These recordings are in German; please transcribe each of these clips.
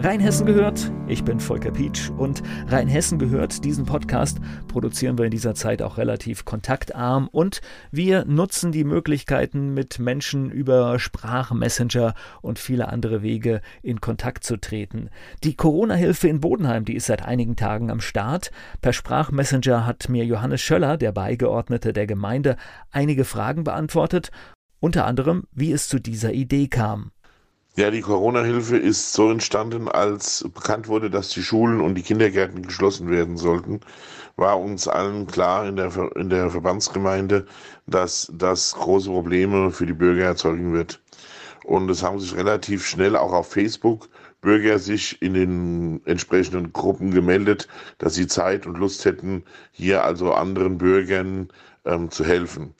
Rheinhessen gehört. Ich bin Volker Pietsch und Rheinhessen gehört. Diesen Podcast produzieren wir in dieser Zeit auch relativ kontaktarm und wir nutzen die Möglichkeiten, mit Menschen über Sprachmessenger und viele andere Wege in Kontakt zu treten. Die Corona-Hilfe in Bodenheim, die ist seit einigen Tagen am Start. Per Sprachmessenger hat mir Johannes Schöller, der Beigeordnete der Gemeinde, einige Fragen beantwortet, unter anderem, wie es zu dieser Idee kam. Ja, die Corona-Hilfe ist so entstanden, als bekannt wurde, dass die Schulen und die Kindergärten geschlossen werden sollten, war uns allen klar in der, in der Verbandsgemeinde, dass das große Probleme für die Bürger erzeugen wird. Und es haben sich relativ schnell auch auf Facebook Bürger sich in den entsprechenden Gruppen gemeldet, dass sie Zeit und Lust hätten, hier also anderen Bürgern ähm, zu helfen.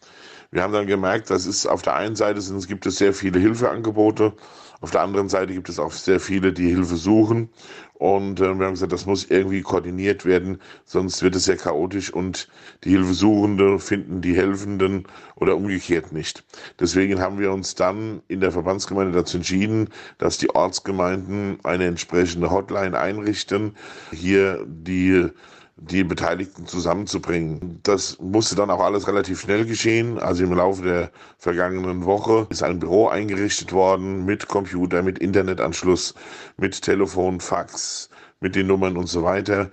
Wir haben dann gemerkt, dass es auf der einen Seite sind, gibt es sehr viele Hilfeangebote, auf der anderen Seite gibt es auch sehr viele, die Hilfe suchen. Und äh, wir haben gesagt, das muss irgendwie koordiniert werden, sonst wird es sehr chaotisch und die Hilfesuchende finden die Helfenden oder umgekehrt nicht. Deswegen haben wir uns dann in der Verbandsgemeinde dazu entschieden, dass die Ortsgemeinden eine entsprechende Hotline einrichten, hier die die Beteiligten zusammenzubringen. Das musste dann auch alles relativ schnell geschehen. Also im Laufe der vergangenen Woche ist ein Büro eingerichtet worden mit Computer, mit Internetanschluss, mit Telefon, Fax, mit den Nummern und so weiter.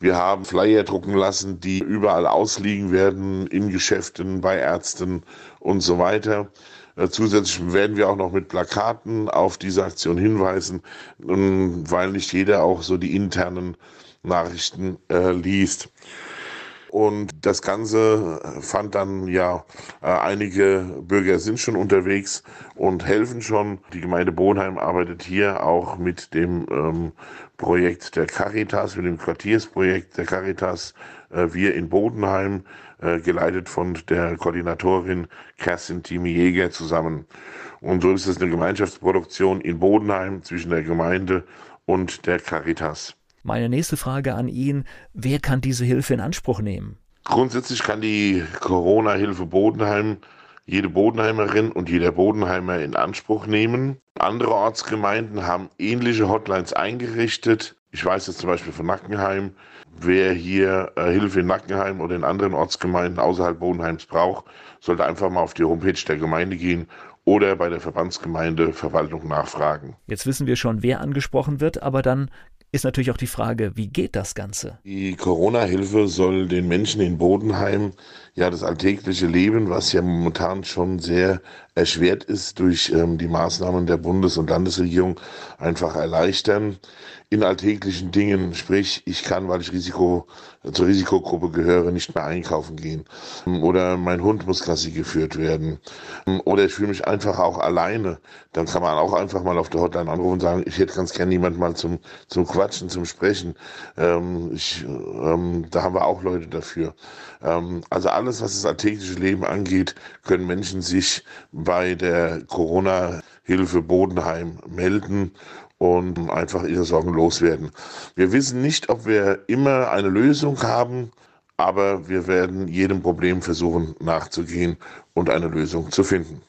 Wir haben Flyer drucken lassen, die überall ausliegen werden, in Geschäften, bei Ärzten und so weiter. Äh, zusätzlich werden wir auch noch mit Plakaten auf diese Aktion hinweisen, weil nicht jeder auch so die internen Nachrichten äh, liest. Und das Ganze fand dann ja, äh, einige Bürger sind schon unterwegs und helfen schon. Die Gemeinde Bonheim arbeitet hier auch mit dem ähm, Projekt der Caritas, mit dem Quartiersprojekt der Caritas, äh, wir in Bodenheim, äh, geleitet von der Koordinatorin Kerstin Timi Jäger zusammen. Und so ist es eine Gemeinschaftsproduktion in Bodenheim zwischen der Gemeinde und der Caritas. Meine nächste Frage an ihn, wer kann diese Hilfe in Anspruch nehmen? Grundsätzlich kann die Corona-Hilfe Bodenheim jede Bodenheimerin und jeder Bodenheimer in Anspruch nehmen. Andere Ortsgemeinden haben ähnliche Hotlines eingerichtet. Ich weiß jetzt zum Beispiel von Nackenheim, wer hier äh, Hilfe in Nackenheim oder in anderen Ortsgemeinden außerhalb Bodenheims braucht, sollte einfach mal auf die Homepage der Gemeinde gehen oder bei der Verbandsgemeinde Verwaltung nachfragen. Jetzt wissen wir schon, wer angesprochen wird, aber dann ist natürlich auch die Frage, wie geht das Ganze? Die Corona-Hilfe soll den Menschen in Bodenheim ja das alltägliche Leben, was ja momentan schon sehr erschwert ist durch ähm, die Maßnahmen der Bundes- und Landesregierung, einfach erleichtern in alltäglichen Dingen. Sprich, ich kann, weil ich Risiko, zur Risikogruppe gehöre, nicht mehr einkaufen gehen. Oder mein Hund muss Gassi geführt werden. Oder ich fühle mich einfach auch alleine. Dann kann man auch einfach mal auf der Hotline anrufen und sagen, ich hätte ganz gerne jemand mal zum, zum Quatschen, zum Sprechen. Ähm, ich, ähm, da haben wir auch Leute dafür. Ähm, also alles, was das alltägliche Leben angeht, können Menschen sich bei der Corona-Hilfe Bodenheim melden und einfach ihre Sorgen loswerden. Wir wissen nicht, ob wir immer eine Lösung haben, aber wir werden jedem Problem versuchen nachzugehen und eine Lösung zu finden.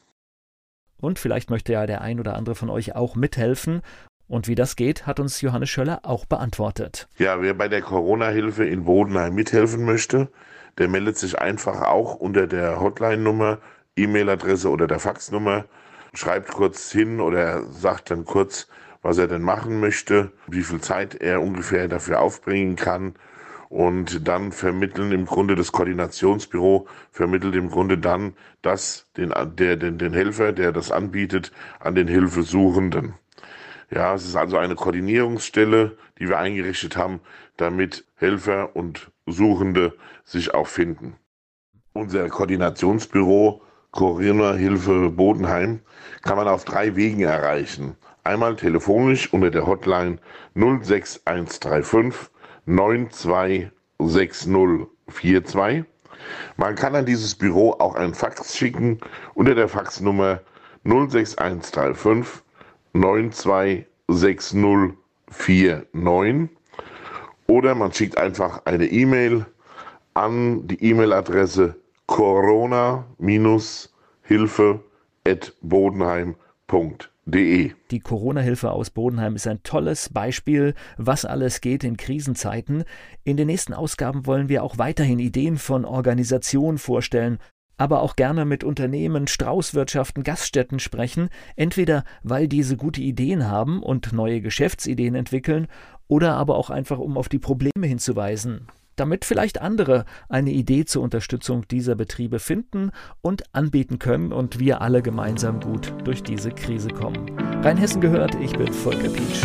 Und vielleicht möchte ja der ein oder andere von euch auch mithelfen. Und wie das geht, hat uns Johannes Schöller auch beantwortet. Ja, wer bei der Corona-Hilfe in Bodenheim mithelfen möchte, der meldet sich einfach auch unter der Hotline-Nummer, E-Mail-Adresse oder der Faxnummer, schreibt kurz hin oder sagt dann kurz, was er denn machen möchte, wie viel Zeit er ungefähr dafür aufbringen kann. Und dann vermitteln im Grunde das Koordinationsbüro, vermittelt im Grunde dann das, den, der, den, den Helfer, der das anbietet, an den Hilfesuchenden. Ja, es ist also eine Koordinierungsstelle, die wir eingerichtet haben, damit Helfer und Suchende sich auch finden. Unser Koordinationsbüro Corona Hilfe Bodenheim kann man auf drei Wegen erreichen. Einmal telefonisch unter der Hotline 06135 926042. Man kann an dieses Büro auch ein Fax schicken unter der Faxnummer 06135 926049 oder man schickt einfach eine E-Mail an die E-Mail-Adresse corona-hilfe.bodenheim.de. Die Corona-Hilfe aus Bodenheim ist ein tolles Beispiel, was alles geht in Krisenzeiten. In den nächsten Ausgaben wollen wir auch weiterhin Ideen von Organisationen vorstellen, aber auch gerne mit Unternehmen, Straußwirtschaften, Gaststätten sprechen, entweder weil diese gute Ideen haben und neue Geschäftsideen entwickeln, oder aber auch einfach um auf die Probleme hinzuweisen, damit vielleicht andere eine Idee zur Unterstützung dieser Betriebe finden und anbieten können und wir alle gemeinsam gut durch diese Krise kommen. Rheinhessen gehört, ich bin Volker Pietsch.